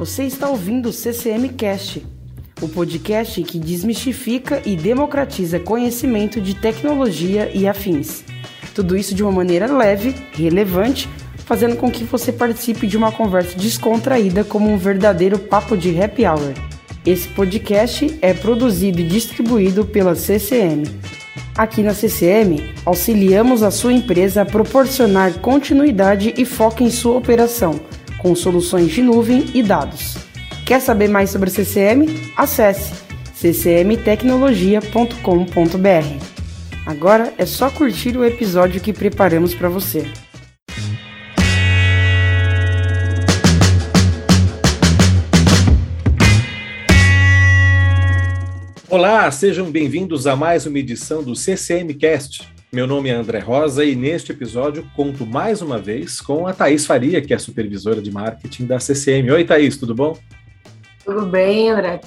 Você está ouvindo o CCM Cast, o podcast que desmistifica e democratiza conhecimento de tecnologia e afins. Tudo isso de uma maneira leve, relevante, fazendo com que você participe de uma conversa descontraída como um verdadeiro papo de happy hour. Esse podcast é produzido e distribuído pela CCM. Aqui na CCM, auxiliamos a sua empresa a proporcionar continuidade e foco em sua operação com soluções de nuvem e dados. Quer saber mais sobre CCM? Acesse ccmtecnologia.com.br. Agora é só curtir o episódio que preparamos para você. Olá, sejam bem-vindos a mais uma edição do CCM Cast. Meu nome é André Rosa e neste episódio conto mais uma vez com a Thaís Faria, que é supervisora de marketing da CCM. Oi, Thaís, tudo bom? Tudo bem, André?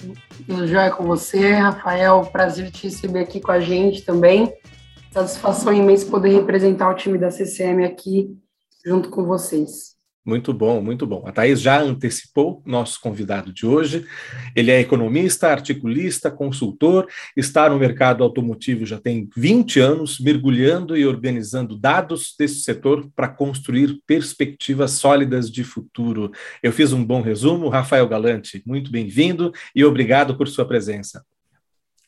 Tudo jóia com você, Rafael? Prazer te receber aqui com a gente também. Satisfação imensa poder representar o time da CCM aqui junto com vocês. Muito bom, muito bom. A Thaís já antecipou nosso convidado de hoje. Ele é economista, articulista, consultor, está no mercado automotivo já tem 20 anos, mergulhando e organizando dados desse setor para construir perspectivas sólidas de futuro. Eu fiz um bom resumo. Rafael Galante, muito bem-vindo e obrigado por sua presença.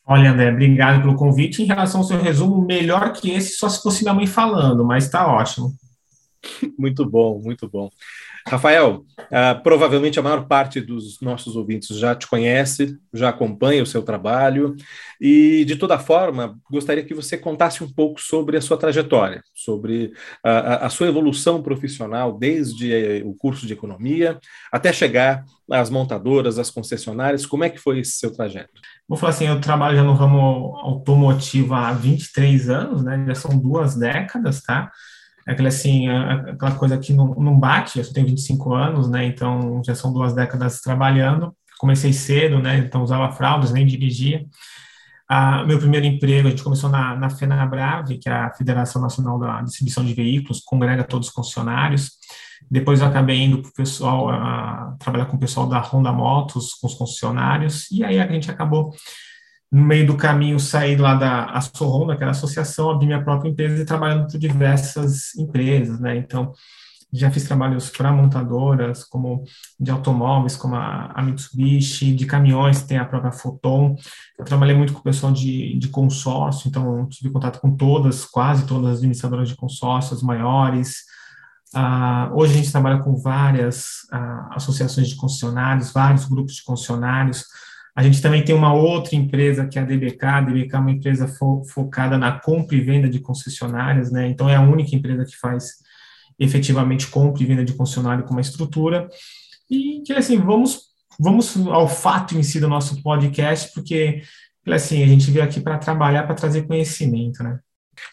Olha, André, obrigado pelo convite. Em relação ao seu resumo, melhor que esse, só se fosse minha mãe falando, mas está ótimo. Muito bom, muito bom. Rafael, uh, provavelmente a maior parte dos nossos ouvintes já te conhece, já acompanha o seu trabalho, e de toda forma, gostaria que você contasse um pouco sobre a sua trajetória, sobre a, a sua evolução profissional, desde eh, o curso de economia até chegar às montadoras, às concessionárias, como é que foi esse seu trajeto? Vou falar assim, eu trabalho no ramo automotivo há 23 anos, né, já são duas décadas, tá? Aquela assim, aquela coisa que não, não bate, eu só tenho 25 anos, né, então já são duas décadas trabalhando, comecei cedo, né, então usava fraldas, nem dirigia, ah, meu primeiro emprego, a gente começou na, na FenaBrave, que é a Federação Nacional da Distribuição de Veículos, congrega todos os funcionários, depois eu acabei indo para o pessoal, a, trabalhar com o pessoal da Honda Motos, com os concessionários, e aí a gente acabou no meio do caminho saí lá da Assorron, daquela associação, abri minha própria empresa e trabalhando por diversas empresas, né? Então, já fiz trabalhos para montadoras, como de automóveis, como a, a, Mitsubishi, de caminhões, tem a própria Foton. Eu trabalhei muito com o pessoal de, de consórcio, então tive contato com todas, quase todas as administradoras de consórcios maiores. Uh, hoje a gente trabalha com várias uh, associações de concessionários, vários grupos de concessionários, a gente também tem uma outra empresa que é a DBK. A DBK é uma empresa fo focada na compra e venda de concessionárias, né? Então é a única empresa que faz efetivamente compra e venda de concessionário com uma estrutura. E que assim, vamos vamos ao fato em si do nosso podcast, porque assim, a gente veio aqui para trabalhar, para trazer conhecimento, né?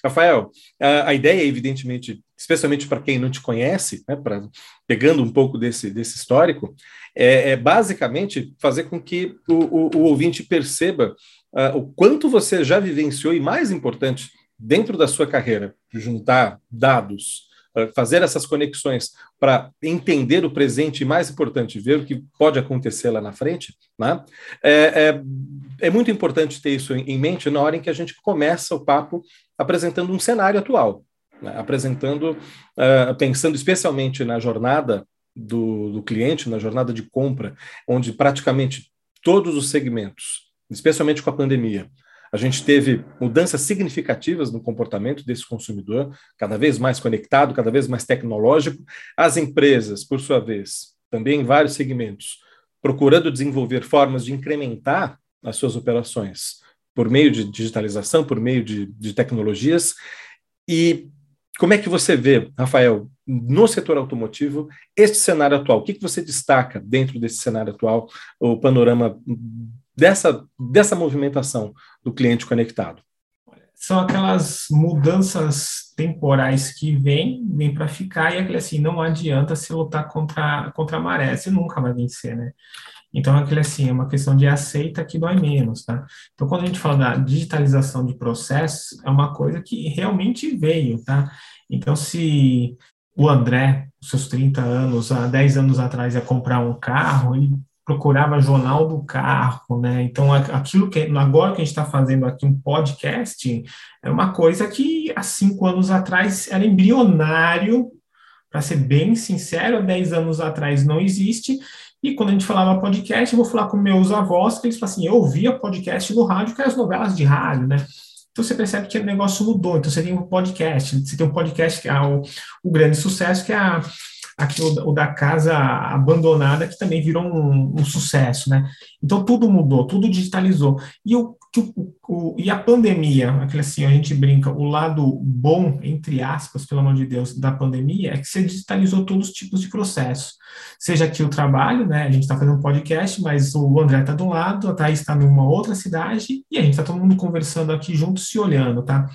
Rafael, a, ideia, evidentemente, especialmente para quem não te conhece, né, pra, pegando um pouco desse, desse histórico, é, é basicamente fazer com que o, o, o ouvinte perceba uh, o quanto você já vivenciou e, mais importante, dentro da sua carreira, juntar dados, uh, fazer essas conexões para entender o presente e, mais importante, ver o que pode acontecer lá na frente, né? é, é, é muito importante ter isso em mente na hora em que a gente começa o papo apresentando um cenário atual né, apresentando, uh, pensando especialmente na jornada do, do cliente, na jornada de compra, onde praticamente todos os segmentos, especialmente com a pandemia, a gente teve mudanças significativas no comportamento desse consumidor, cada vez mais conectado, cada vez mais tecnológico. As empresas, por sua vez, também em vários segmentos, procurando desenvolver formas de incrementar as suas operações por meio de digitalização, por meio de, de tecnologias. E como é que você vê, Rafael, no setor automotivo, este cenário atual? O que, que você destaca dentro desse cenário atual, o panorama dessa, dessa movimentação do cliente conectado? São aquelas mudanças temporais que vêm, vêm para ficar, e aquele assim, não adianta se lutar contra, contra a maré, você nunca vai vencer, né? Então, aquele assim, é uma questão de aceita que dói menos, tá? Então, quando a gente fala da digitalização de processos, é uma coisa que realmente veio, tá? Então, se o André, seus 30 anos, há 10 anos atrás, ia comprar um carro, ele procurava jornal do carro, né? Então, aquilo que agora que a gente está fazendo aqui um podcast é uma coisa que há cinco anos atrás era embrionário, para ser bem sincero, há 10 anos atrás não existe. E quando a gente falava podcast, eu vou falar com meus avós, que eles falam assim: eu ouvia podcast no rádio, que eram as novelas de rádio, né? Então você percebe que o negócio mudou. Então você tem um podcast, você tem um podcast que é o, o grande sucesso, que é a aqui o, o, da casa abandonada, que também virou um, um, sucesso, né? Então tudo mudou, tudo digitalizou. E, o, o, e a pandemia, aquele assim, a gente brinca, o lado bom, entre aspas, pelo amor de Deus, da pandemia é que você digitalizou todos os tipos de processos. Seja aqui o trabalho, né? A gente está fazendo um podcast, mas o André está um lado, a Thaís está numa outra cidade, e a gente está todo mundo conversando aqui junto, se olhando, tá?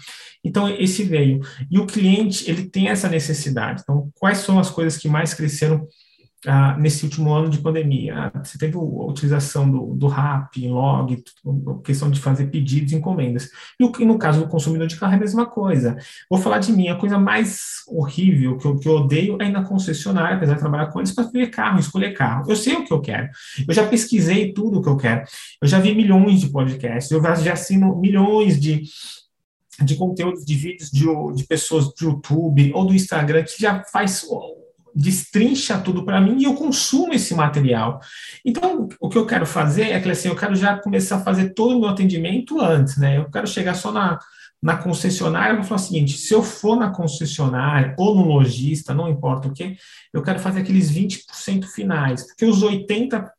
Então, esse veio. E o cliente, ele tem essa necessidade. Então, quais são as coisas que mais cresceram ah, nesse último ano de pandemia? Ah, você teve a utilização do, do RAP, log, questão de fazer pedidos, encomendas. E, o, e no caso do consumidor de carro é a mesma coisa. Vou falar de mim, a coisa mais horrível que eu, que eu odeio é ir na concessionária, apesar de trabalhar com eles, para ver carro, escolher carro. Eu sei o que eu quero. Eu já pesquisei tudo o que eu quero. Eu já vi milhões de podcasts, eu já assino milhões de de conteúdos de vídeos de, de pessoas do YouTube ou do Instagram que já faz destrincha tudo para mim e eu consumo esse material. Então, o que eu quero fazer é que assim, eu quero já começar a fazer todo o meu atendimento antes, né? Eu quero chegar só na, na concessionária, eu vou falar o seguinte, se eu for na concessionária ou no lojista, não importa o que, eu quero fazer aqueles 20% finais, porque os 80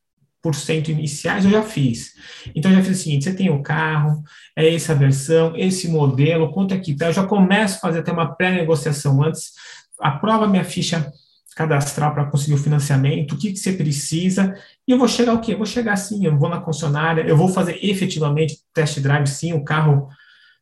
iniciais eu já fiz. Então, eu já fiz o seguinte: você tem o carro, é essa versão, esse modelo, quanto é que tá? Eu já começo a fazer até uma pré-negociação antes, aprova minha ficha cadastral para conseguir o financiamento, o que, que você precisa, e eu vou chegar o quê? Eu vou chegar assim, eu vou na concessionária, eu vou fazer efetivamente test drive, sim, o carro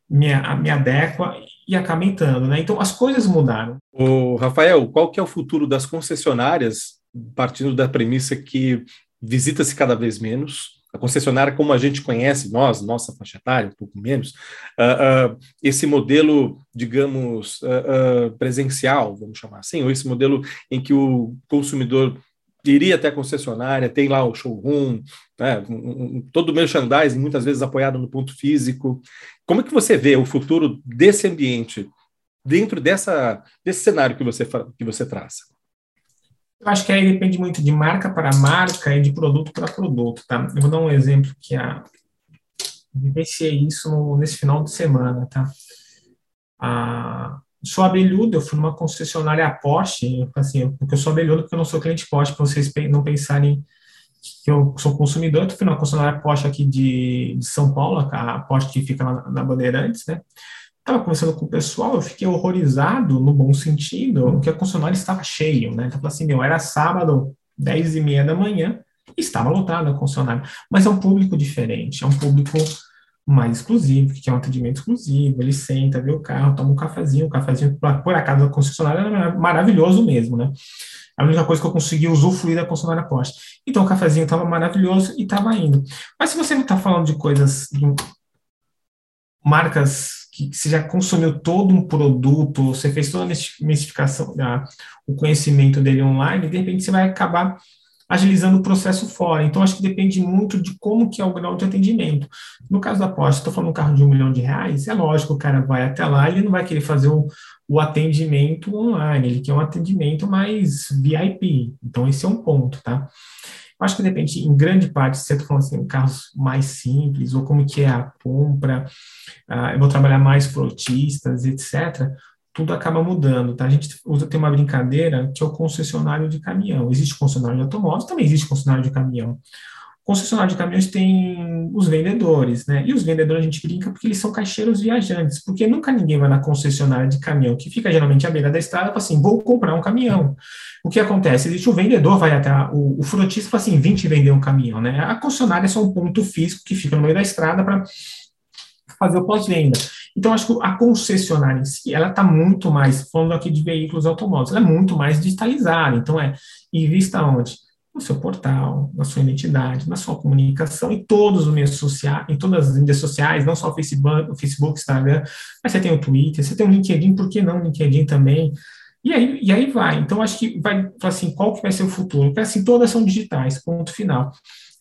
me, me adequa e acaba entrando, né? Então, as coisas mudaram. O Rafael, qual que é o futuro das concessionárias, partindo da premissa que visita-se cada vez menos. A concessionária, como a gente conhece, nós, nossa faixa etária, um pouco menos, uh, uh, esse modelo, digamos, uh, presencial, vamos chamar assim, ou esse modelo em que o consumidor iria até a concessionária, tem lá o showroom, né, um, um, todo o merchandising, muitas vezes apoiado no ponto físico. Como é que você vê o futuro desse ambiente dentro dessa, desse cenário que você, que você traça? Eu acho que aí depende muito de marca para marca e de produto para produto, tá? Eu vou dar um exemplo que a vivenciei isso no, nesse final de semana, tá? A, sou abelhudo, eu fui numa concessionária Porsche, assim, porque eu sou abelhudo porque eu não sou cliente Porsche, para vocês não pensarem que eu sou consumidor, eu fui numa concessionária Porsche aqui de, de São Paulo, a Porsche que fica na, na Bandeirantes, né? Estava conversando com o pessoal, eu fiquei horrorizado, no bom sentido, que a concessionária estava cheia, né? Então, assim, meu, era sábado, 10 e meia da manhã, estava lotada a concessionária. Mas é um público diferente, é um público mais exclusivo, que é um atendimento exclusivo, ele senta, vê o carro, toma um cafezinho, o cafezinho, por acaso, da concessionária era maravilhoso mesmo, né? A única coisa que eu consegui usufruir da concessionária Porsche. Então, o cafezinho estava maravilhoso e estava indo. Mas se você não está falando de coisas, de marcas que você já consumiu todo um produto, você fez toda a mistificação, o conhecimento dele online, de repente você vai acabar agilizando o processo fora. Então, acho que depende muito de como que é o grau de atendimento. No caso da Porsche, estou falando um carro de um milhão de reais, é lógico, o cara vai até lá, ele não vai querer fazer o, o atendimento online, ele quer um atendimento mais VIP. Então, esse é um ponto, tá? Acho que depende, em grande parte, se você está falando assim, carros mais simples, ou como que é a compra, uh, eu vou trabalhar mais frotistas, etc., tudo acaba mudando, tá? A gente usa, tem uma brincadeira que é o concessionário de caminhão. Existe concessionário de automóveis, também existe concessionário de caminhão concessionário de caminhões tem os vendedores, né? E os vendedores a gente brinca porque eles são caixeiros viajantes, porque nunca ninguém vai na concessionária de caminhão, que fica geralmente à beira da estrada, fala assim, vou comprar um caminhão. O que acontece? Existe o vendedor, vai até o, o frotista fala assim, vim te vender um caminhão, né? A concessionária é só um ponto físico que fica no meio da estrada para fazer o pós-venda. Então, acho que a concessionária em si, ela está muito mais, falando aqui de veículos automóveis, ela é muito mais digitalizada. Então, é, invista onde? No seu portal, na sua identidade, na sua comunicação, em todos os meios sociais, em todas as mídias sociais, não só o Facebook, o Facebook, Instagram, mas você tem o Twitter, você tem o LinkedIn, por que não o LinkedIn também? E aí, e aí vai. Então, acho que vai, assim, qual que vai ser o futuro? Porque, assim, todas são digitais, ponto final.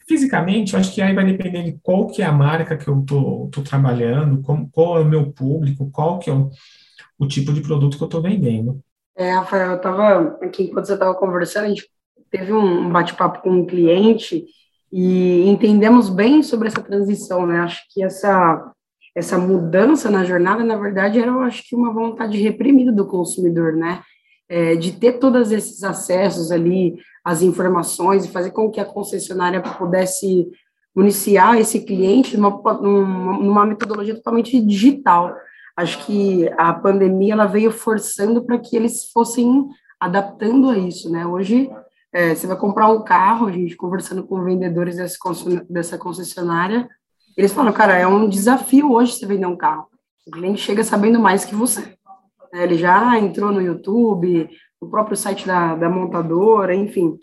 Fisicamente, acho que aí vai depender de qual que é a marca que eu tô, tô trabalhando, como, qual é o meu público, qual que é o, o tipo de produto que eu estou vendendo. É, Rafael, eu estava aqui, enquanto você estava conversando, a gente teve um bate-papo com um cliente e entendemos bem sobre essa transição, né? Acho que essa essa mudança na jornada, na verdade, era, eu acho que uma vontade reprimida do consumidor, né? É, de ter todos esses acessos ali, as informações, e fazer com que a concessionária pudesse municiar esse cliente numa, numa metodologia totalmente digital. Acho que a pandemia ela veio forçando para que eles fossem adaptando a isso, né? Hoje é, você vai comprar um carro, a gente conversando com vendedores dessa concessionária, eles falam, cara, é um desafio hoje você vender um carro. O cliente chega sabendo mais que você. É, ele já entrou no YouTube, no próprio site da, da montadora, enfim.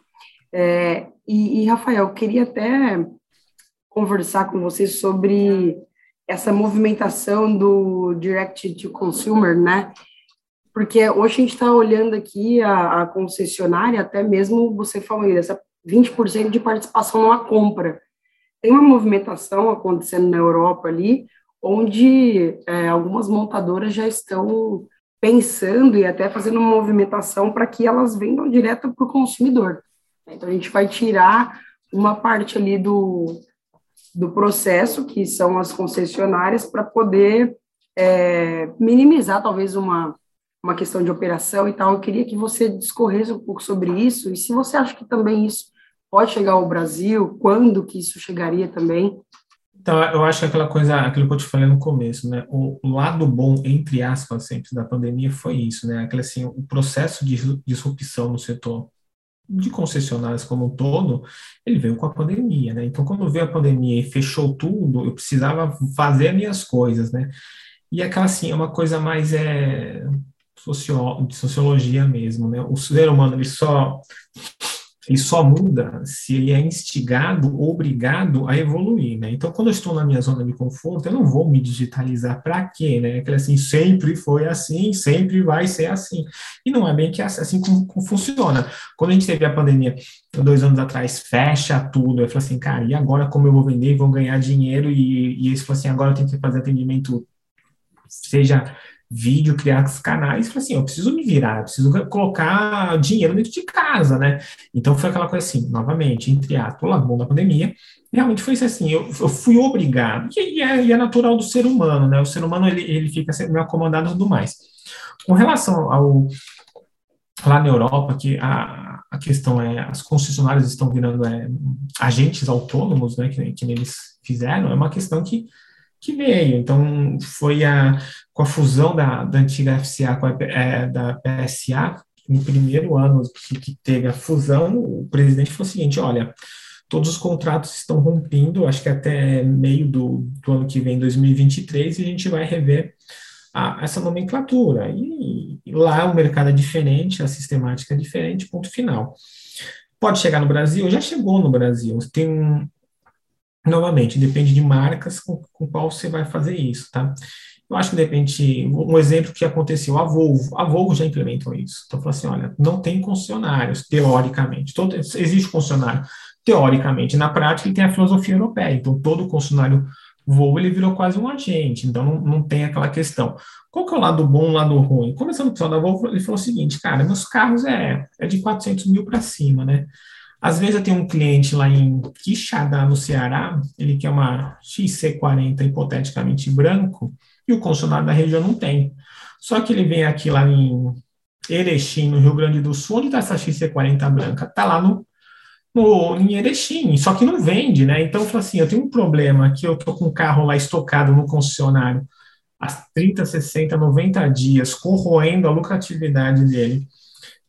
É, e, e, Rafael, queria até conversar com você sobre essa movimentação do direct to consumer, né? Porque hoje a gente está olhando aqui a, a, concessionária, até mesmo você aí, essa 20% de participação numa compra tem uma movimentação acontecendo na Europa ali, onde é, algumas montadoras já estão pensando e até fazendo uma movimentação para que elas vendam direto para o consumidor. Então, a gente vai tirar uma parte ali do, do processo, que são as concessionárias, para poder é, minimizar talvez uma, uma questão de operação e tal. Eu queria que você discorresse um pouco sobre isso e se você acha que também isso pode chegar ao Brasil? Quando que isso chegaria também? Então, eu acho que aquela coisa, aquilo que eu te falei no começo, né? O, lado bom, entre aspas, sempre da pandemia foi isso, né? Aquele, assim, o processo de disrupção no setor de concessionárias como um todo, ele veio com a pandemia, né? Então, quando veio a pandemia e fechou tudo, eu precisava fazer minhas coisas, né? E aquela, assim, é uma coisa mais é, socio, de sociologia mesmo, né? O ser humano, ele só ele só muda se ele é instigado, obrigado a evoluir, né? Então, quando eu estou na minha zona de conforto, eu não vou me digitalizar para quê, né? Aquele assim, sempre foi assim, sempre vai ser assim. E não é bem que é assim como, como funciona. Quando a gente teve a pandemia, dois anos atrás, fecha tudo, eu falei assim, cara, e agora como eu vou vender, vou ganhar dinheiro? E, e eles falaram assim, agora eu tenho que fazer atendimento, seja vídeo, criar canais, falei assim, eu preciso me virar, eu preciso colocar dinheiro dentro de casa, né? Então foi aquela coisa assim, novamente, entre ato, lá bom da pandemia, realmente foi assim, eu, eu fui obrigado, e, e, é, e, é, natural do ser humano, né? O ser humano, ele, ele fica meio acomodado e tudo mais. Com relação ao, lá na Europa, que a, a questão é, as concessionárias estão virando é, agentes autônomos, né, que, que eles fizeram, é uma questão que que veio. Então, foi a, com a fusão da, da antiga FCA com a é, da PSA, no primeiro ano que, que, teve a fusão, o presidente falou o seguinte: olha, todos os contratos estão rompendo, acho que até meio do, do ano que vem, 2023, e a gente vai rever a, essa nomenclatura. E, e lá o mercado é diferente, a sistemática é diferente, ponto final. Pode chegar no Brasil? Já chegou no Brasil. Tem um, Novamente, depende de marcas com, com qual você vai fazer isso, tá? Eu acho que depende, um exemplo que aconteceu, a Volvo, a Volvo já implementou isso. Então, falou assim, olha, não tem concessionários, teoricamente, todo, existe concessionário, teoricamente, na prática ele tem a filosofia europeia, então todo concessionário Volvo, ele virou quase um agente, então não, não tem aquela questão. Qual que é o lado bom, o lado ruim? Começando com o pessoal da Volvo, ele falou o seguinte, cara, meus carros é, é de 400 mil para cima, né? Às vezes eu tenho um cliente lá em Quixadá, no Ceará, ele quer uma XC40 hipoteticamente branco, e o concessionário da região não tem. Só que ele vem aqui lá em Erechim, no Rio Grande do Sul, onde está essa XC40 branca? Está lá no, no, em Erechim, só que não vende, né? Então, eu assim, eu tenho um problema que eu estou com o carro lá estocado no concessionário há 30, 60, 90 dias, corroendo a lucratividade dele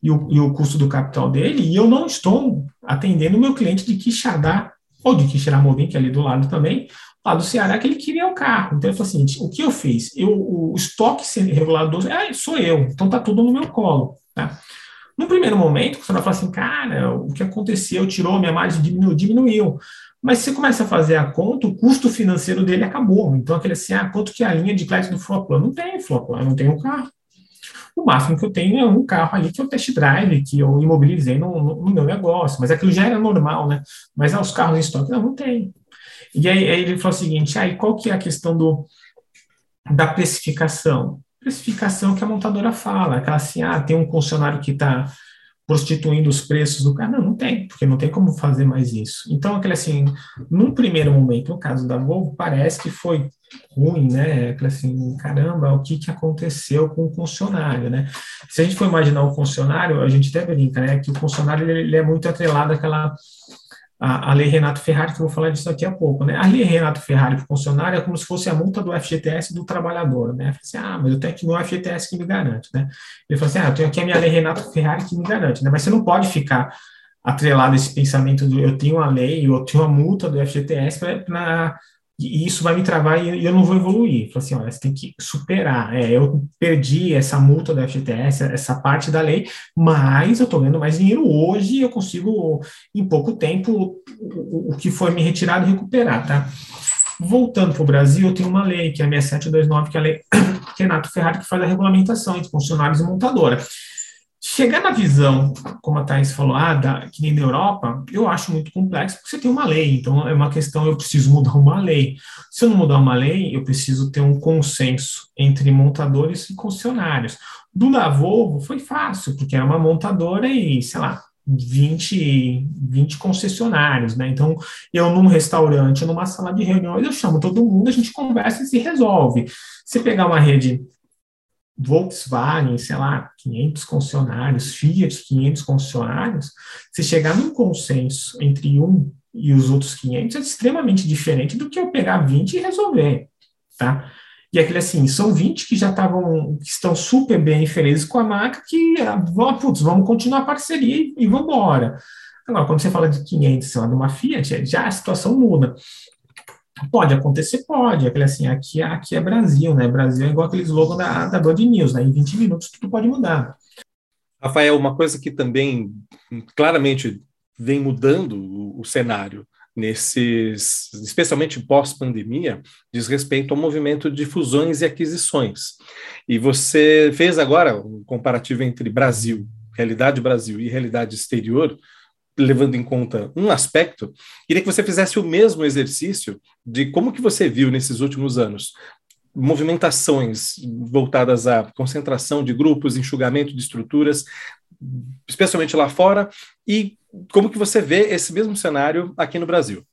e o, e o custo do capital dele, e eu não estou atendendo o meu cliente de Quixadá, ou de Quixeramobim, que é ali do lado também, lá do Ceará, que ele queria o carro. Então, ele falou assim, o que eu fiz? Eu, o estoque regulador, ah, sou eu, então tá tudo no meu colo, tá? No primeiro momento, você vai falar assim, cara, o que aconteceu, tirou, minha margem diminuiu, diminuiu. Mas você começa a fazer a conta, o custo financeiro dele acabou. Então, aquele assim, ah, quanto que é a linha de crédito do Floplan? Não tem Floplan, não tem um carro. O máximo que eu tenho é um carro ali que eu test drive, que eu imobilizei no, no, no meu negócio, mas aquilo já era normal, né? Mas ah, os carros em estoque, não, não tem. E aí, aí ele falou o seguinte, aí qual que é a questão do, da precificação? Precificação que a montadora fala, aquela assim, ah, tem um funcionário que está prostituindo os preços do carro. Não, não tem, porque não tem como fazer mais isso. Então, aquele assim, num primeiro momento, no caso da Volvo, parece que foi ruim, né? Aquele assim, caramba, o que, que aconteceu com o funcionário, né? Se a gente for imaginar o funcionário, a gente até brinca, né? Que o funcionário ele, ele é muito atrelado àquela a, a, lei Renato Ferrari, que eu vou falar disso daqui a pouco, né? A lei Renato Ferrari para o funcionário é como se fosse a multa do FGTS do trabalhador, né? Assim, ah, mas eu tenho aqui meu FGTS que me garante, né? Ele falou assim, ah, eu tenho aqui a minha lei Renato Ferrari que me garante, né? Mas você não pode ficar atrelado a esse pensamento do eu tenho a lei, eu tenho a multa do FGTS para e isso vai me travar e eu não vou evoluir. Falei assim, olha, você tem que superar. É, eu perdi essa multa da FGTS, essa parte da lei, mas eu estou ganhando mais dinheiro hoje e eu consigo, em pouco tempo, o, o que foi me retirado recuperar, tá? Voltando para o Brasil, eu tenho uma lei, que é a 6729, que é a lei Renato Ferrari, que faz a regulamentação entre funcionários e montadora. Chegar na visão, como a Thais falou, ah, da, que nem na Europa, eu acho muito complexo, porque você tem uma lei, então é uma questão, eu preciso mudar uma lei. Se eu não mudar uma lei, eu preciso ter um consenso entre montadores e concessionários. Do da Volvo foi fácil, porque era uma montadora e, sei lá, 20, 20 concessionários, né? Então, eu num restaurante, numa sala de reuniões, eu chamo todo mundo, a gente conversa e se resolve. Se pegar uma rede Volkswagen, sei lá, 500 concessionários, Fiat, 500 concessionários, se chegar num consenso entre um e os outros 500 é extremamente diferente do que eu pegar 20 e resolver, tá? E aquele assim, são 20 que já estavam, que estão super bem felizes com a marca, que, ah, putz, vamos continuar a parceria e, vamos embora. Agora, quando você fala de 500, sei lá, de uma Fiat, já a situação muda. Pode acontecer, pode. Aquele assim, aqui, aqui é Brasil, né? Brasil é igual aquele slogan da, da Band News, né? Em 20 minutos tudo pode mudar. Rafael, uma coisa que também claramente vem mudando o, o cenário nesses, especialmente pós-pandemia, diz respeito ao movimento de fusões e aquisições. E você fez agora um comparativo entre Brasil, realidade Brasil e realidade exterior, levando em conta um aspecto, queria que você fizesse o mesmo exercício de como que você viu nesses últimos anos movimentações voltadas à concentração de grupos, enxugamento de estruturas, especialmente lá fora, e como que você vê esse mesmo cenário aqui no Brasil?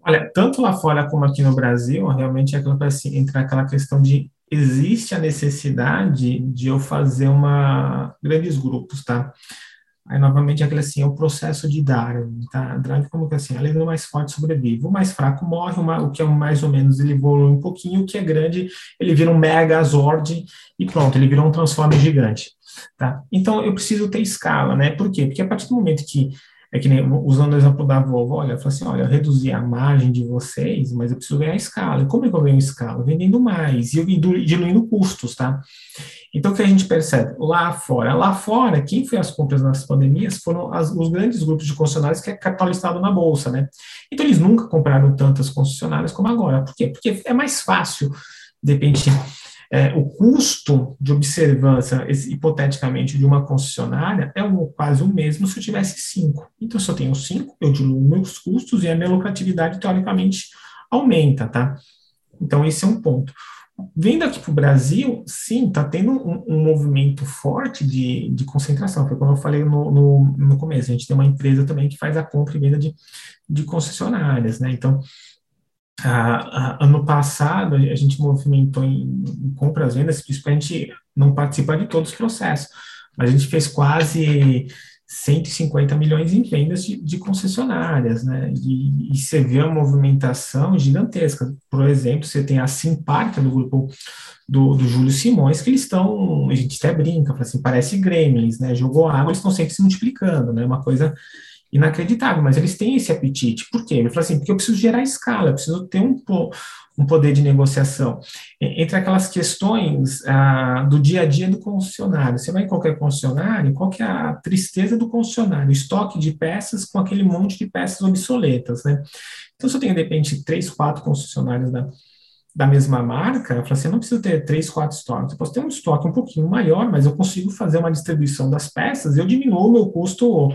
Olha, tanto lá fora como aqui no Brasil, realmente é aquela, assim, entra aquela questão de existe a necessidade de eu fazer uma grandes grupos, tá? Aí, novamente, aquele assim, é o processo de Darwin, tá? Darwin, como que assim, além do mais forte sobrevive, o mais fraco morre, o que é mais ou menos ele evolui um pouquinho, o que é grande, ele vira um megazord e pronto, ele virou um transformer gigante, tá? Então, eu preciso ter escala, né? Por quê? Porque a partir do momento que é que nem, usando o exemplo da Volvo, olha, eu falo assim, olha, eu reduzi a margem de vocês, mas eu preciso ganhar escala. E como é que eu ganho escala? Vendendo mais e, e diluindo custos, tá? Então, o que a gente percebe? Lá fora, lá fora, quem fez as compras nas pandemias foram as, os grandes grupos de concessionários que é capital listado na Bolsa, né? Então, eles nunca compraram tantas concessionárias como agora. Por quê? Porque é mais fácil, de repente, é, o custo de observância, hipoteticamente, de uma concessionária é o, quase o mesmo se eu tivesse cinco. Então, se eu tenho cinco, eu diluo meus custos e a minha lucratividade, teoricamente, aumenta, tá? Então, esse é um ponto. Vindo aqui para o Brasil, sim, está tendo um, um, movimento forte de, de concentração. Foi como eu falei no, no, no, começo. A gente tem uma empresa também que faz a compra e venda de, de concessionárias, né? Então, a, a, ano passado, a gente movimentou em, em compras vendas, a gente não participar de todos os processos, mas a gente fez quase 150 milhões em vendas de, de concessionárias, né? E, e, você vê uma movimentação gigantesca. Por exemplo, você tem a Simparca do grupo do, do Júlio Simões, que eles estão, a gente até brinca, assim, parece gremlins, né? Jogou água, eles estão sempre se multiplicando, né? Uma coisa inacreditável, mas eles têm esse apetite. Por quê? Ele fala assim, porque eu preciso gerar escala, eu preciso ter um, um poder de negociação. Entre aquelas questões ah, do dia a dia do concessionário, você vai em qualquer concessionário, qual que é a tristeza do concessionário? Estoque de peças com aquele monte de peças obsoletas, né? Então, se eu tenho, de repente, três, quatro concessionários da, da mesma marca, eu falei assim, eu não preciso ter três, quatro estoques, eu posso ter um estoque um pouquinho maior, mas eu consigo fazer uma distribuição das peças, eu diminuo o meu custo,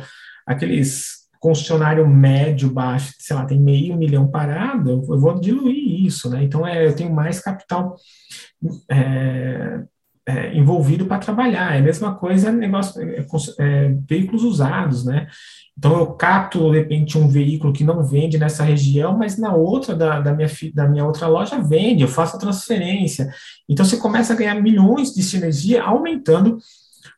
aqueles concessionário médio, baixo, sei lá, tem meio milhão parado, eu vou diluir isso, né? Então, é, eu tenho mais capital é, é, envolvido para trabalhar. É a mesma coisa negócio, é, é, veículos usados, né? Então eu capto de repente um veículo que não vende nessa região, mas na outra da, da, minha, da minha outra loja vende, eu faço a transferência. Então você começa a ganhar milhões de sinergia aumentando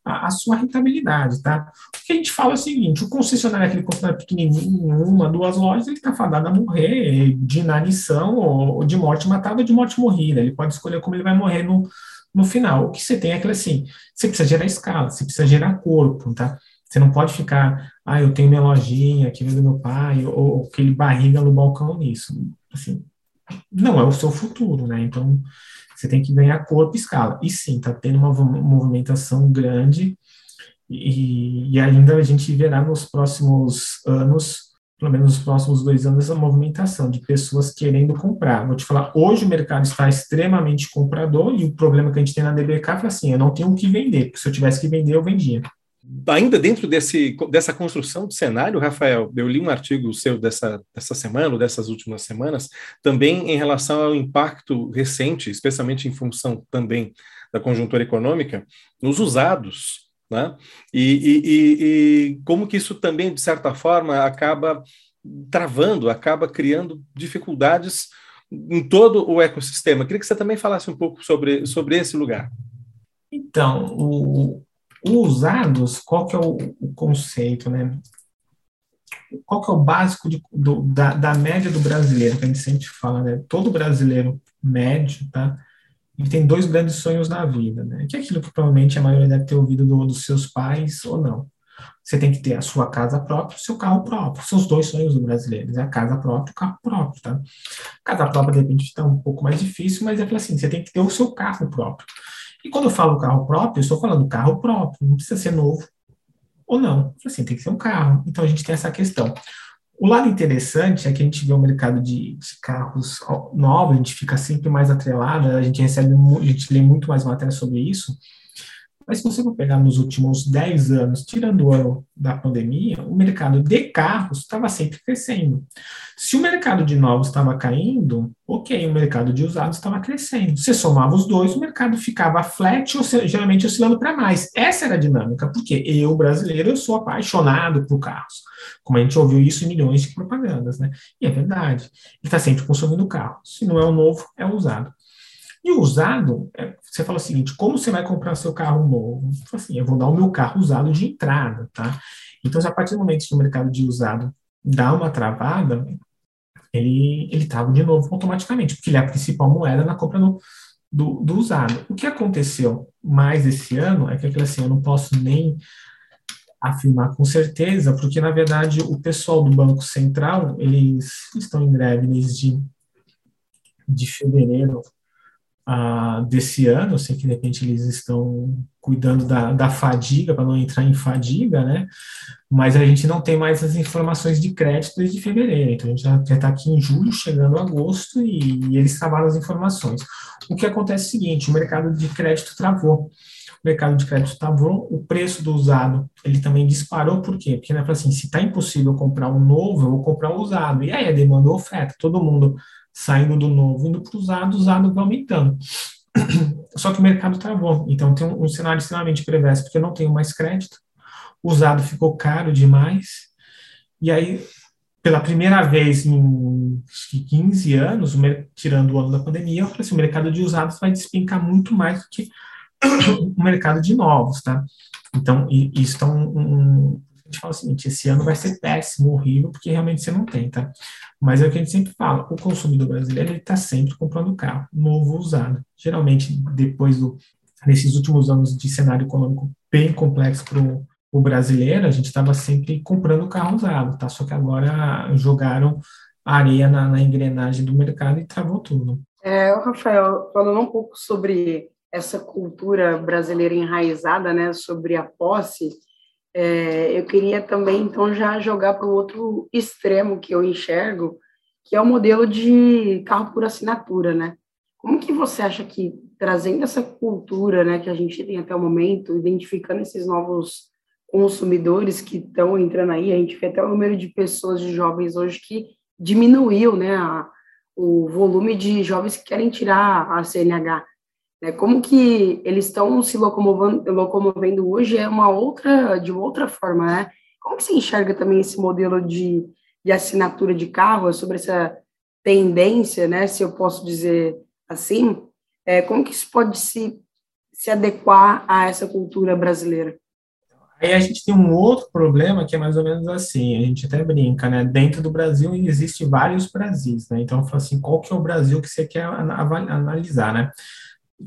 a, a, sua rentabilidade, tá? O que a gente fala é o seguinte, o concessionário, aquele concessionário pequenininho, uma, duas lojas, ele está fadado a morrer de inanição ou de morte matada ou de morte morrida. Ele pode escolher como ele vai morrer no, no final. O que você tem é aquilo assim, você precisa gerar escala, você precisa gerar corpo, tá? Você não pode ficar, ah, eu tenho minha lojinha aqui do meu pai, ou, ou aquele barriga no balcão nisso. Assim, não é o seu futuro, né? Então, você tem que ganhar corpo e escala. E sim, está tendo uma movimentação grande e, e, ainda a gente verá nos próximos anos, pelo menos nos próximos dois anos, essa movimentação de pessoas querendo comprar. Vou te falar, hoje o mercado está extremamente comprador e o problema que a gente tem na DBK é assim, eu não tenho o que vender, porque se eu tivesse que vender, eu vendia. Ainda dentro desse, dessa construção de cenário, Rafael, eu li um artigo seu dessa, dessa semana, ou dessas últimas semanas, também em relação ao impacto recente, especialmente em função também da conjuntura econômica, nos usados, né? E, e, e, e como que isso também, de certa forma, acaba travando, acaba criando dificuldades em todo o ecossistema. Queria que você também falasse um pouco sobre, sobre esse lugar. Então, o, usados, qual que é o, o conceito, né? Qual que é o básico de, do, da, da, média do brasileiro, que a gente sempre fala, né? Todo brasileiro médio, tá? Ele tem dois grandes sonhos na vida, né? Que é aquilo que provavelmente a maioria deve ter ouvido do, dos seus pais ou não. Você tem que ter a sua casa própria, o seu carro próprio. São os dois sonhos do brasileiro, é a casa própria e o carro próprio, tá? Casa própria, de repente, está um pouco mais difícil, mas é assim, você tem que ter o seu carro próprio. E quando eu falo carro próprio, eu estou falando carro próprio, não precisa ser novo ou não. Assim, tem que ser um carro. Então a gente tem essa questão. O lado interessante é que a gente vê o mercado de, de carros novos, a gente fica sempre mais atrelado, a gente recebe, a gente lê muito mais matéria sobre isso, mas se você for pegar nos últimos 10 anos, tirando o ano da pandemia, o mercado de carros estava sempre crescendo. Se o mercado de novos estava caindo, ok, o mercado de usados estava crescendo. Se somava os dois, o mercado ficava flat, ou geralmente oscilando para mais. Essa era a dinâmica, porque eu, brasileiro, eu sou apaixonado por carros. Como a gente ouviu isso em milhões de propagandas, né? E é verdade. Ele está sempre consumindo carro. Se não é o novo, é o usado. E o usado, é, você fala o seguinte, como você vai comprar seu carro novo? Assim, eu vou dar o meu carro usado de entrada, tá? Então, a partir do momento que o mercado de usado dá uma travada, ele, ele trava de novo automaticamente, porque ele é a principal moeda na compra do, do, do usado. O que aconteceu mais esse ano é que assim, eu não posso nem afirmar com certeza, porque na verdade o pessoal do Banco Central, eles estão em greve desde de fevereiro desse ano, eu sei que de repente eles estão cuidando da, da fadiga, para não entrar em fadiga, né? Mas a gente não tem mais as informações de crédito desde fevereiro, então a gente já está aqui em julho, chegando agosto, e, e eles travaram as informações. O que acontece é o seguinte, o mercado de crédito travou, o mercado de crédito travou, o preço do usado, ele também disparou, por quê? Porque, né, assim, se está impossível comprar um novo, eu vou comprar um usado, e aí a demanda oferta, todo mundo saindo do novo, indo para o usado, usado vai aumentando. Só que o mercado travou, então tem um, um cenário extremamente perverso, porque eu não tenho mais crédito, o usado ficou caro demais, e aí, pela primeira vez em acho que 15 anos, tirando o ano da pandemia, eu falei assim, o mercado de usados vai despencar muito mais do que o mercado de novos, tá? Então, isso é um, um gente fala o seguinte, esse ano vai ser péssimo, horrível, porque realmente você não tem, tá? Mas é o que a gente sempre fala, o consumidor brasileiro ele está sempre comprando carro, novo usado. Geralmente, depois do, nesses últimos anos de cenário econômico bem complexo para o brasileiro, a gente estava sempre comprando carro usado, tá? Só que agora jogaram areia na, na engrenagem do mercado e travou tudo. É, Rafael, falando um pouco sobre essa cultura brasileira enraizada, né, sobre a posse, é, eu queria também, então, já jogar para o outro extremo que eu enxergo, que é o modelo de carro por assinatura, né? Como que você acha que, trazendo essa cultura né, que a gente tem até o momento, identificando esses novos consumidores que estão entrando aí, a gente vê até o número de pessoas, de jovens hoje que diminuiu né, a, o volume de jovens que querem tirar a CNH. Né? Como que eles estão se locomovendo, locomovendo hoje é uma outra, de outra forma, né? Como que você enxerga também esse modelo de, de assinatura de carro, sobre essa tendência, né, se eu posso dizer assim, é, como que isso pode se, se adequar a essa cultura brasileira? Aí a gente tem um outro problema que é mais ou menos assim, a gente até brinca, né? Dentro do Brasil existe vários Brasis, né? Então, assim, qual que é o Brasil que você quer analisar, né?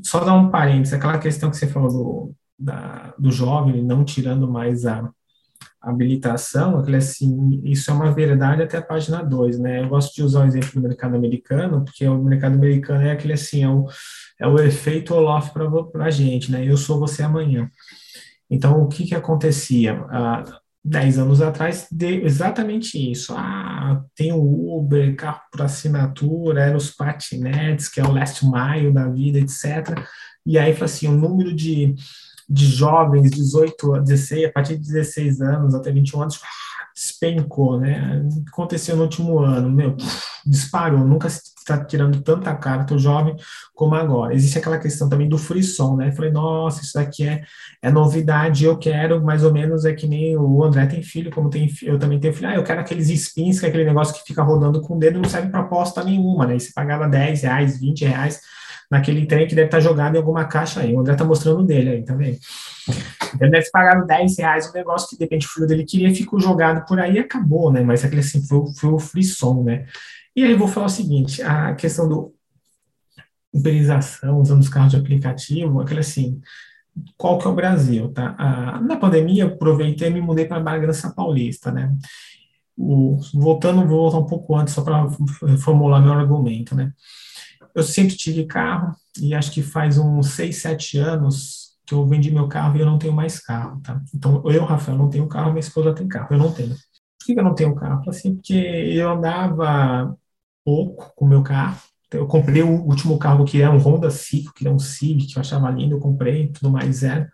Só dar um parênteses, aquela questão que você falou do, da, do jovem não tirando mais a, habilitação, aquele assim, isso é uma verdade até a página 2, né? Eu gosto de usar o exemplo do mercado americano, porque o mercado americano é aquele assim, é o, é o efeito Olaf para a gente, né? Eu sou você amanhã. Então, o que que acontecia? Há 10 anos atrás, de exatamente isso. Ah, tem o Uber, carro por assinatura, eram os patinetes, que é o last mile da vida, etc. E aí, assim, o número de de jovens, 18 a 16, a partir de 16 anos até 21 anos, despencou, né? Aconteceu no último ano, meu, disparou, nunca se está tirando tanta carta o jovem como agora. Existe aquela questão também do frisson, né? Falei, nossa, isso daqui é, é novidade, eu quero mais ou menos, é que nem o André tem filho, como tem, eu também tenho filho, ah, eu quero aqueles spins, que é aquele negócio que fica rodando com o dedo, não serve para aposta nenhuma, né? E você pagava 10 reais, 20 reais, naquele trem que deve estar jogado em alguma caixa aí. O André está mostrando dele aí, tá vendo? Ele deve pagado 10 reais um negócio que de repente o filho dele queria, ficou jogado por aí e acabou, né? Mas aquele assim foi, foi o frisson, né? E aí vou falar o seguinte: a questão do uberização, usando os carros de aplicativo, aquele assim, qual que é o Brasil, tá? Na pandemia, eu aproveitei e me mudei para Bragança Paulista, né? O, voltando, vou voltar um pouco antes, só para formular meu argumento, né? Eu sempre tive carro e acho que faz uns 6, 7 anos que eu vendi meu carro e eu não tenho mais carro, tá? Então, eu, Rafael, não tenho carro, minha esposa tem carro, eu não tenho. Por que eu não tenho carro? Assim, porque eu andava pouco com o meu carro. Eu comprei o último carro que era um Honda Civic, que era um Civic, que eu achava lindo, eu comprei, tudo mais zero.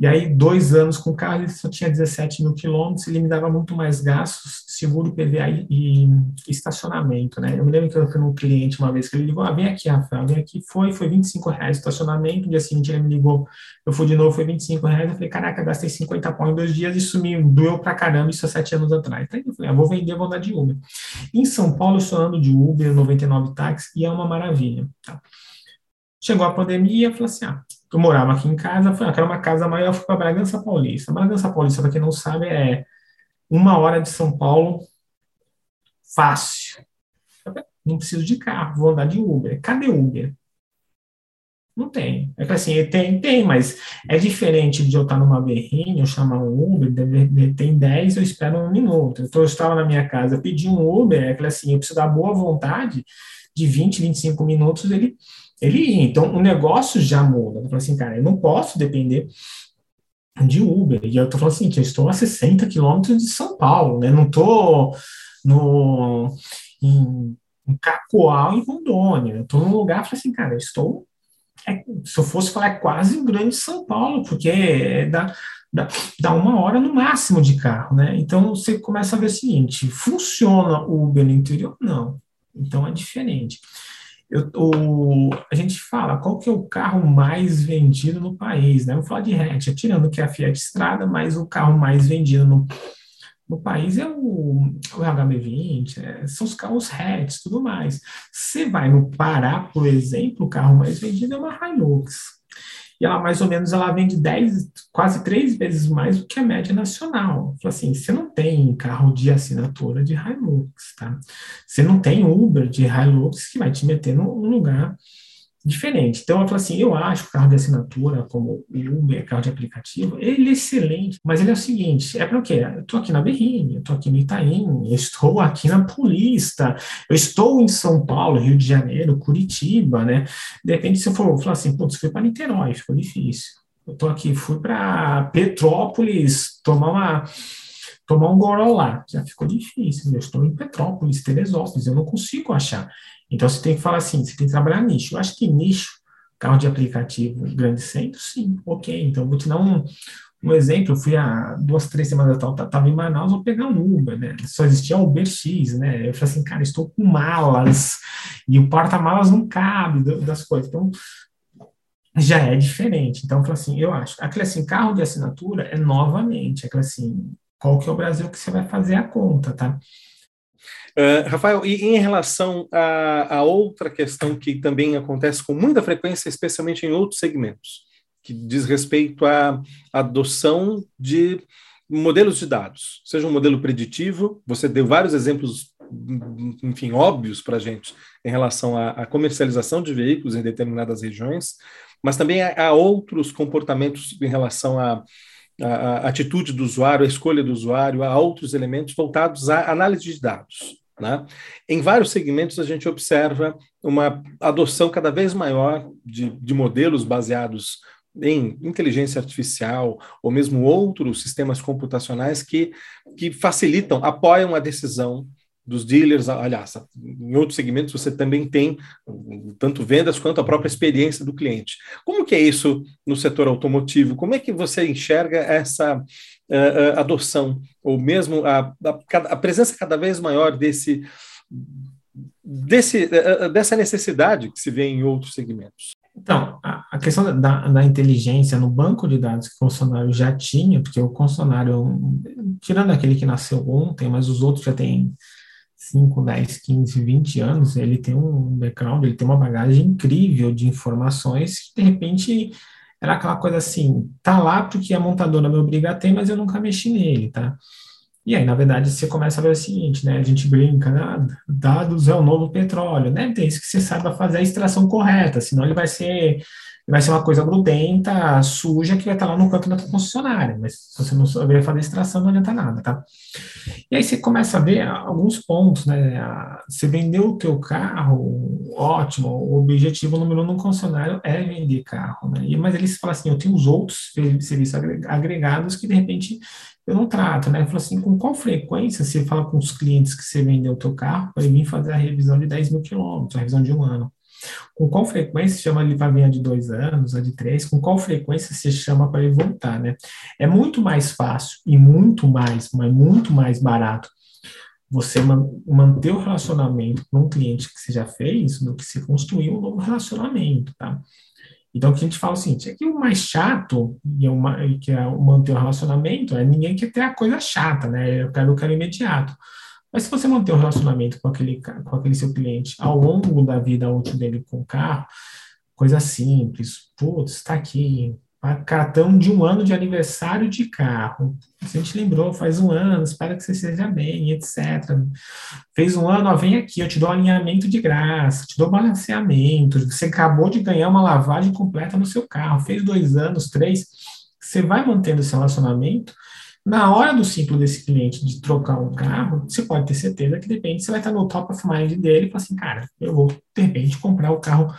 E aí, dois anos com o carro, ele só tinha 17 mil quilômetros, ele me dava muito mais gastos, seguro, PVA e, e, estacionamento, né? Eu me lembro que eu fui num cliente uma vez que ele ligou, ah, vem aqui, Rafael, vem aqui, foi, foi 25 reais estacionamento, no dia seguinte ele me ligou, eu fui de novo, foi 25 reais, eu falei, caraca, gastei 50 pau em dois dias, isso me doeu pra caramba, isso há sete anos atrás. Aí eu falei, ah, vou vender, vou andar de Uber. Em São Paulo, eu sou ando de Uber, 99 táxi, e é uma maravilha, tá? Chegou a pandemia, eu falei assim, ah, eu morava aqui em casa, falei, ah, quero uma casa maior, fui para Bragança Paulista. Bragança Paulista, para quem não sabe, é uma hora de São Paulo, fácil. Não preciso de carro, vou andar de Uber. Cadê Uber? Não tem. É que assim, tem, tem, mas é diferente de eu estar numa berrinha, eu chamar um Uber, tem 10, eu espero um minuto. Então, eu estava na minha casa, pedi um Uber, é que assim, eu preciso dar boa vontade de 20, 25 minutos, ele ele ia. Então, o negócio já muda. Eu falo assim, cara, eu não posso depender de Uber. E eu tô falando assim, eu estou a 60 quilômetros de São Paulo, né? Não tô no, em, em Cacoal, em Rondônia. Eu tô num lugar, falei assim, cara, eu estou... É, se eu fosse falar, é quase o grande São Paulo, porque é, dá, dá uma hora no máximo de carro, né? Então, você começa a ver o seguinte, funciona o Uber no interior? Não. Então, é diferente. Eu, a gente fala qual que é o carro mais vendido no país, né? Vou falar de hatch, tirando que é a Fiat Strada, mas o carro mais vendido no, no país é o, o HB20, é, são os carros hatch, tudo mais. Você vai no Pará, por exemplo, o carro mais vendido é uma Hilux e ela mais ou menos ela vende 10, quase três vezes mais do que a média nacional. Assim, você não tem carro de assinatura de Hilux, tá? Você não tem Uber de Hilux que vai te meter num lugar diferente. Então, eu falo assim, eu acho o carro de assinatura, como o Uber, carro de aplicativo, ele é excelente, mas ele é o seguinte, é para o quê? Eu estou aqui na Berrini, eu estou aqui no Itaim, eu estou aqui na Paulista, eu estou em São Paulo, Rio de Janeiro, Curitiba, né? De repente, se eu for falar assim, putz, fui para Niterói, ficou difícil. Eu estou aqui, fui para Petrópolis tomar uma tomar um goró lá, já ficou difícil. Eu estou em Petrópolis, Teresópolis, eu não consigo achar. Então você tem que falar assim, você tem que trabalhar nicho. Eu acho que nicho, carro de aplicativo, grande centro, sim, ok. Então vou te dar um, um exemplo, eu fui há duas, três semanas atrás, estava em Manaus, vou pegar um Uber, né? Só existia o Uber X, né? Eu falei assim, cara, estou com malas, e o porta-malas não cabe das coisas. Então, já é diferente. Então, eu assim, eu acho, aquele assim, carro de assinatura é novamente, aquele assim, qual que é o Brasil que você vai fazer a conta, tá? Uh, Rafael, e em relação a, a, outra questão que também acontece com muita frequência, especialmente em outros segmentos, que diz respeito à adoção de modelos de dados, seja um modelo preditivo, você deu vários exemplos, enfim, óbvios para a gente em relação à, à, comercialização de veículos em determinadas regiões, mas também há, outros comportamentos em relação à, à atitude do usuário, à escolha do usuário, há outros elementos voltados à análise de dados. Né? Em vários segmentos, a gente observa uma adoção cada vez maior de, de modelos baseados em inteligência artificial ou mesmo outros sistemas computacionais que, que facilitam, apoiam a decisão dos dealers, aliás, em outros segmentos você também tem tanto vendas quanto a própria experiência do cliente. Como que é isso no setor automotivo? Como é que você enxerga essa uh, adoção ou mesmo a, a, a, presença cada vez maior desse, desse uh, dessa necessidade que se vê em outros segmentos? Então, a, questão da, da, inteligência no banco de dados que o funcionário já tinha, porque o funcionário, tirando aquele que nasceu ontem, mas os outros já têm 5, 10, 15, 20 anos, ele tem um background, ele tem uma bagagem incrível de informações que, de repente, era aquela coisa assim, tá lá porque a montadora me obriga a ter, mas eu nunca mexi nele, tá? E aí, na verdade, você começa a ver o seguinte, né? A gente brinca, né? dados é o novo petróleo, né? Tem isso que você saiba fazer a extração correta, senão ele vai ser vai ser uma coisa grudenta, suja, que vai estar lá no canto da tua concessionária. Mas se você não souber fazer extração, não adianta nada, tá? E aí você começa a ver alguns pontos, né? Você vendeu o teu carro, ótimo, o objetivo número um no concessionário é vender carro, né? Mas eles falam assim, eu tenho os outros serviços agregados que, de repente, eu não trato, né? Fala assim, com qual frequência você fala com os clientes que você vendeu o teu carro para vir fazer a revisão de 10 mil quilômetros, a revisão de um ano? Com qual frequência você chama ele para vir a de dois anos, a de três? Com qual frequência você chama para ele voltar, né? É muito mais fácil e muito mais, mas muito mais barato você manter o relacionamento com um cliente que você já fez do que se construir um novo relacionamento, tá? Então, o que a gente fala é o seguinte, é que o mais chato, e é uma, que é manter o relacionamento, é ninguém quer ter a coisa chata, né? Eu quero o cara imediato. Mas se você manter um relacionamento com aquele, com aquele seu cliente ao longo da vida útil dele com o carro, coisa simples, putz, está aqui, cartão de um ano de aniversário de carro. A gente lembrou, faz um ano, espero que você esteja bem, etc. Fez um ano, ó, vem aqui, eu te dou alinhamento de graça, te dou balanceamento, você acabou de ganhar uma lavagem completa no seu carro, fez dois anos, três, você vai mantendo esse relacionamento, na hora do ciclo desse cliente de trocar um carro, você pode ter certeza que de repente você vai estar no top of mind dele e falar assim, cara, eu vou de repente comprar o carro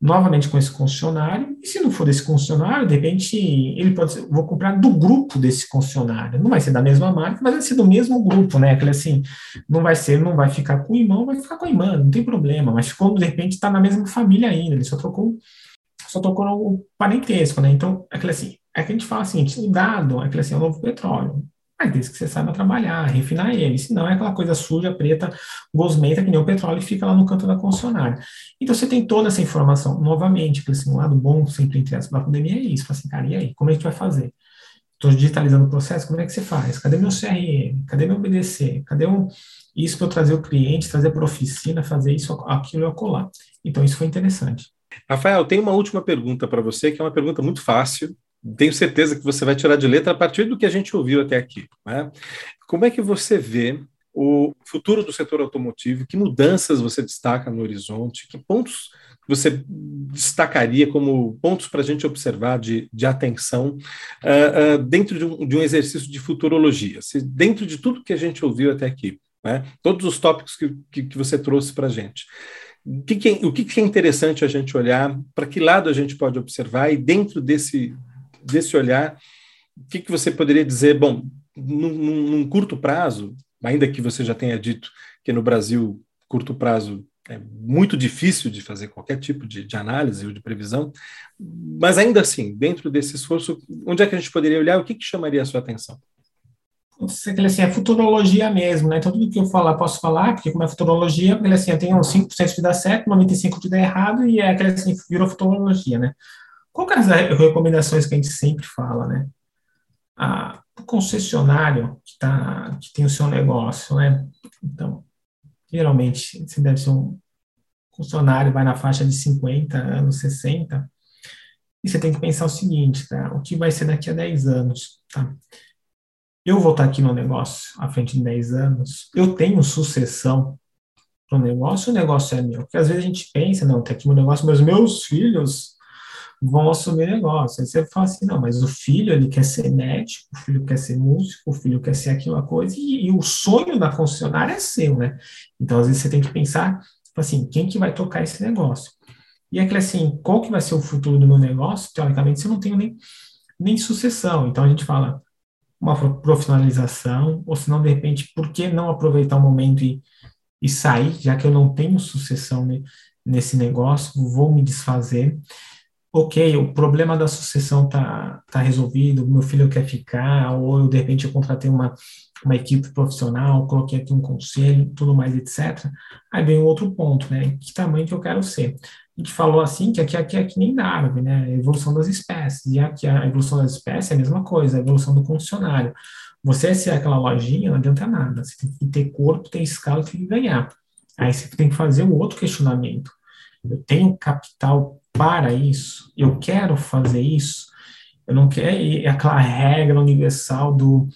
novamente com esse concessionário, e se não for desse concessionário, de repente ele pode ser, vou comprar do grupo desse concessionário, não vai ser da mesma marca, mas vai ser do mesmo grupo, né, aquele assim, não vai ser, não vai ficar com o irmão, vai ficar com a irmã, não tem problema, mas quando de repente está na mesma família ainda, ele só trocou, só trocou o parentesco, né, então, aquele assim, é que a gente fala assim, o dado aquele assim, é o novo petróleo. Mas desde que você saiba trabalhar, refinar ele. Senão é aquela coisa suja, preta, gosmenta, que nem o petróleo e fica lá no canto da concessionária. Então você tem toda essa informação. Novamente, que assim, um lado bom sempre entre as da pandemia é isso. Assim, cara, e aí? Como a gente vai fazer? Estou digitalizando o processo, como é que você faz? Cadê meu CRM? Cadê meu BDC? Cadê o, isso para eu trazer o cliente, trazer para a oficina, fazer isso, aquilo e acolá? Então isso foi interessante. Rafael, tem uma última pergunta para você, que é uma pergunta muito fácil, tenho certeza que você vai tirar de letra a partir do que a gente ouviu até aqui. Né? Como é que você vê o futuro do setor automotivo? Que mudanças você destaca no horizonte? Que pontos você destacaria como pontos para a gente observar de, de atenção uh, uh, dentro de um, de um, exercício de futurologia? Se, dentro de tudo que a gente ouviu até aqui, né? todos os tópicos que, que, que você trouxe para a gente. O que, que, é, o que, que é interessante a gente olhar? Para que lado a gente pode observar? E dentro desse, desse olhar, o que, que você poderia dizer? Bom, num, num, curto prazo, ainda que você já tenha dito que no Brasil, curto prazo é muito difícil de fazer qualquer tipo de, de, análise ou de previsão, mas ainda assim, dentro desse esforço, onde é que a gente poderia olhar? O que, que chamaria a sua atenção? Assim, é futurologia mesmo, né? Então, tudo que eu falar, posso falar, porque como é futurologia, porque assim, eu tenho 5% de dar certo, 95% de dar errado, e é aquele assim, virou futurologia, né? Qual que é as recomendações que a gente sempre fala, né? Ah, o concessionário que, tá, que tem o seu negócio, né? Então, geralmente, se deve ser um funcionário, vai na faixa de 50 anos, 60, e você tem que pensar o seguinte, tá? O que vai ser daqui a 10 anos, tá? Eu vou estar aqui no negócio à frente de 10 anos, eu tenho sucessão para o negócio, o negócio é meu. Porque às vezes a gente pensa, não, tem aqui meu negócio, mas meus filhos vão assumir negócio. Aí você fala assim, não, mas o filho, ele quer ser médico, o filho quer ser músico, o filho quer ser aquela coisa, e, e o sonho da concessionária é seu, né? Então, às vezes, você tem que pensar, assim, quem que vai tocar esse negócio? E é aquele assim, qual que vai ser o futuro do meu negócio? Teoricamente, você não tem nem, nem sucessão. Então, a gente fala uma profissionalização, ou se não, de repente, por que não aproveitar o momento e, e sair, já que eu não tenho sucessão nesse negócio, vou me desfazer ok, o problema da sucessão tá, tá resolvido, meu filho quer ficar, ou eu, de repente eu contratei uma, uma equipe profissional, coloquei aqui um conselho, tudo mais, etc. Aí vem outro ponto, né? Que tamanho que eu quero ser? A gente falou assim que aqui, aqui é que nem da árvore, né? A evolução das espécies. E aqui a evolução das espécies é a mesma coisa, a evolução do funcionário. Você ser aquela lojinha não adianta nada. Você tem que ter corpo, ter escala, tem que ganhar. Aí você tem que fazer o outro questionamento. Eu tenho capital para isso, eu quero fazer isso, eu não quero é aquela regra universal do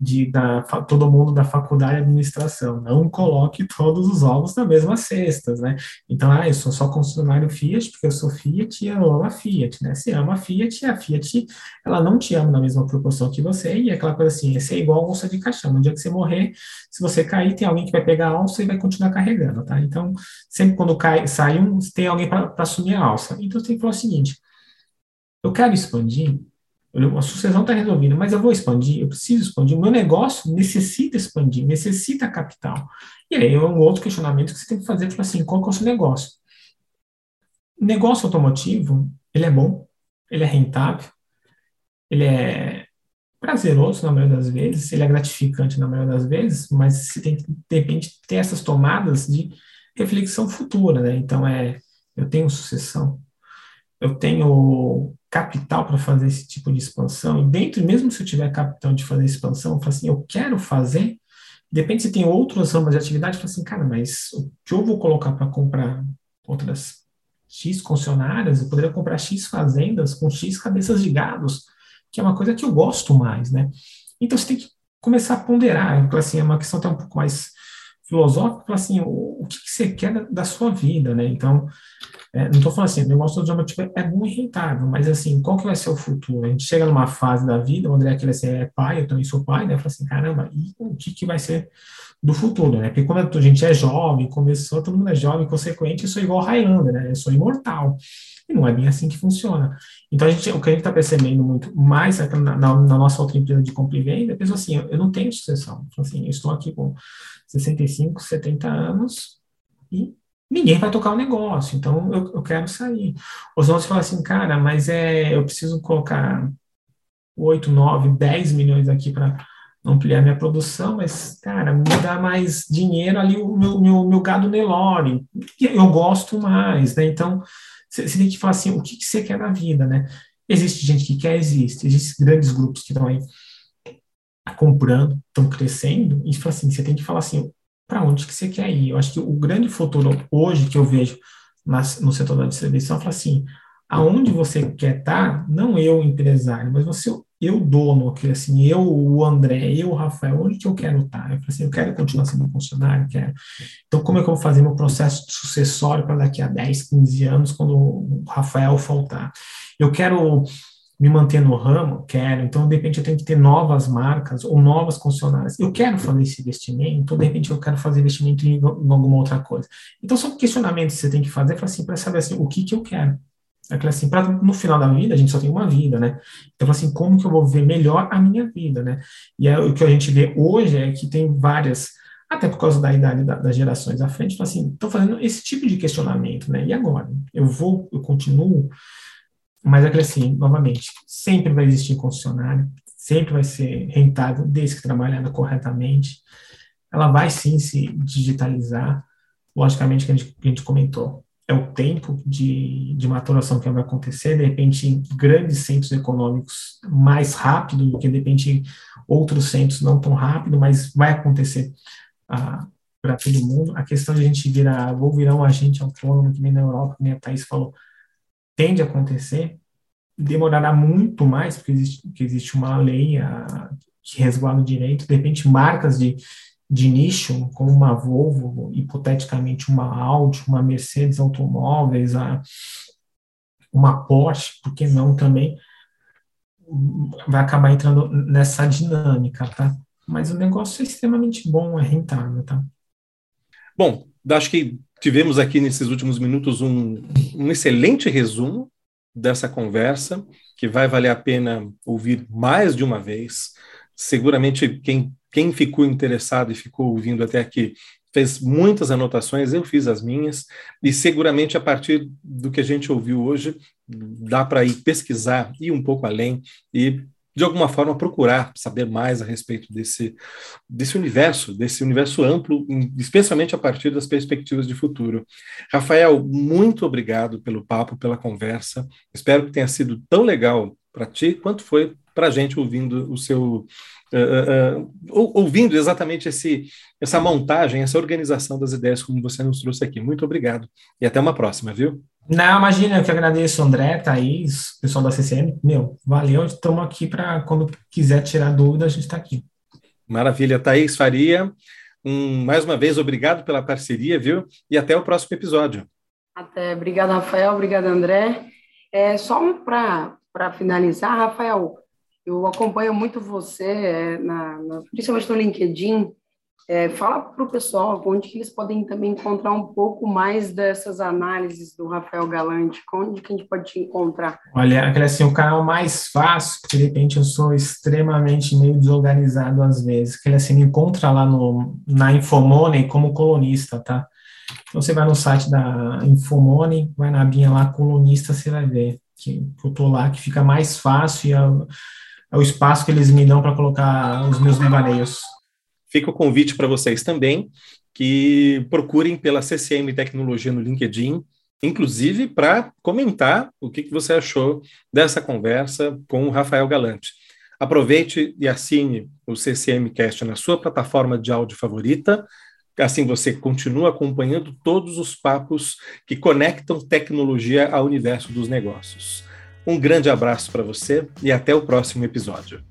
de da, todo mundo da faculdade de administração, não coloque todos os ovos na mesma cestas, né? Então, ah, eu sou só concessionário Fiat porque eu sou Fiat e eu amo a Fiat, né? Se ama a Fiat, a Fiat, ela não te ama na mesma proporção que você, e é aquela coisa assim, esse é igual a alça de caixão, no dia que você morrer, se você cair, tem alguém que vai pegar a alça e vai continuar carregando, tá? Então, sempre quando cai, sai um, tem alguém para assumir a alça. Então, você tem que falar o seguinte, eu quero expandir, a sucessão está resolvida, mas eu vou expandir, eu preciso expandir, o meu negócio necessita expandir, necessita capital. E aí é um outro questionamento que você tem que fazer, tipo assim, qual é o seu negócio? O negócio automotivo, ele é bom, ele é rentável, ele é prazeroso na maioria das vezes, ele é gratificante na maioria das vezes, mas você tem que, de repente, ter essas tomadas de reflexão futura, né? Então, é, eu tenho sucessão, eu tenho capital para fazer esse tipo de expansão, e dentro, mesmo se eu tiver capital de fazer expansão, eu falo assim, eu quero fazer, depende se tem outras ramas de atividade, eu falo assim, cara, mas o que eu vou colocar para comprar outras X concessionárias, eu poderia comprar X fazendas com X cabeças de gados, que é uma coisa que eu gosto mais, né? Então você tem que começar a ponderar, assim, é uma questão até um pouco mais filosófica, assim, o, o que, que, você quer da, da, sua vida, né? Então, é, não estou falando assim, o negócio do tipo, é e rentável, mas assim, qual que vai ser o futuro? A gente chega numa fase da vida, o André aquele assim, é pai, eu também sou pai, né? Fala assim, caramba, e o que, que vai ser do futuro, né? Porque quando a gente é jovem, começou, todo mundo é jovem, consequente, eu sou igual Highlander, né? Eu sou imortal. E não é bem assim que funciona. Então, a gente, o que a gente está percebendo muito mais na, na, na, nossa outra empresa de compra e venda, é pessoa assim, eu, eu não tenho sucessão. Então, assim, eu estou aqui com 65, 70 anos e ninguém vai tocar o negócio, então eu, eu quero sair. Os outros falam assim, cara, mas é, eu preciso colocar 8, 9, 10 milhões aqui para ampliar minha produção, mas, cara, me dá mais dinheiro ali o meu, meu, meu gado Nelore, eu gosto mais, né? Então, você tem que falar assim, o que, que você quer na vida, né? Existe gente que quer, existe, existem grandes grupos que estão aí comprando, estão crescendo, e fala assim, você tem que falar assim, para onde que você quer ir. Eu acho que o grande futuro hoje que eu vejo nas, no setor da distribuição é assim, aonde você quer estar, tá, não eu empresário, mas você eu dono, que assim, eu o André, eu o Rafael, onde que eu quero estar? Eu assim, eu quero continuar sendo funcionário, quero. Então, como é que eu vou fazer meu processo sucessório para daqui a 10, 15 anos, quando o Rafael faltar? Eu quero me manter no ramo? Quero. Então, de repente, eu tenho que ter novas marcas ou novas concessionárias. Eu quero fazer esse investimento, de repente, eu quero fazer investimento em, em alguma outra coisa. Então, são questionamentos que você tem que fazer para assim, saber assim, o que, que eu quero. Que assim, pra, no final da vida, a gente só tem uma vida, né? Então, assim, como que eu vou ver melhor a minha vida, né? E é, o que a gente vê hoje é que tem várias, até por causa da idade da, das gerações à frente, então, assim, estão fazendo esse tipo de questionamento, né? E agora? Eu vou, eu continuo, mas que assim, novamente, sempre vai existir concessionário, sempre vai ser rentável, desde que trabalhada corretamente. Ela vai sim se digitalizar, logicamente, que a gente, que a gente comentou é o tempo de, de maturação que vai acontecer, de repente, em grandes centros econômicos mais rápido do que, de repente, outros centros não tão rápido, mas vai acontecer ah, para todo mundo. A questão de a gente virar, vou virar um agente autônomo, que nem na Europa, que nem a Thaís falou, tende a acontecer, demorará muito mais, porque existe, porque existe uma lei ah, que resguarda o direito, de repente, marcas de de nicho, como uma Volvo, hipoteticamente uma Audi, uma Mercedes Automóveis, a, uma Porsche, por que não também, vai acabar entrando nessa dinâmica, tá? Mas o negócio é extremamente bom, é rentável, tá? Bom, acho que tivemos aqui nesses últimos minutos um, um excelente resumo dessa conversa, que vai valer a pena ouvir mais de uma vez. Seguramente quem quem ficou interessado e ficou ouvindo até aqui fez muitas anotações, eu fiz as minhas, e seguramente a partir do que a gente ouviu hoje, dá para ir pesquisar, ir um pouco além e de alguma forma procurar saber mais a respeito desse, desse universo, desse universo amplo, especialmente a partir das perspectivas de futuro. Rafael, muito obrigado pelo papo, pela conversa. Espero que tenha sido tão legal para ti quanto foi para a gente ouvindo o seu uh, uh, ouvindo exatamente esse, essa montagem, essa organização das ideias como você nos trouxe aqui. Muito obrigado e até uma próxima, viu? Não, imagina, eu que agradeço, André, Thaís, pessoal da CCM. Meu, valeu, estamos aqui para quando quiser tirar dúvida, a gente está aqui. Maravilha, Thaís Faria. Um, mais uma vez, obrigado pela parceria, viu? E até o próximo episódio. Até, obrigado, Rafael, obrigado, André. É, só para finalizar, Rafael, eu acompanho muito você, é, na, na, principalmente no LinkedIn. É, fala para o pessoal onde que eles podem também encontrar um pouco mais dessas análises do Rafael Galante, onde que a gente pode te encontrar? Olha, assim, o canal mais fácil, porque de repente eu sou extremamente meio desorganizado às vezes, que ele assim, me encontra lá no, na Infomoney como colunista, tá? Então você vai no site da Infomoney, vai na abinha lá, colunista, você vai ver que eu tô lá, que fica mais fácil e é o espaço que eles me dão para colocar os meus devaneios. Fica o convite para vocês também que procurem pela CCM Tecnologia no LinkedIn, inclusive para comentar o que, que você achou dessa conversa com o Rafael Galante. Aproveite e assine o CCM Cast na sua plataforma de áudio favorita. Assim você continua acompanhando todos os papos que conectam tecnologia ao universo dos negócios. Um grande abraço para você e até o próximo episódio.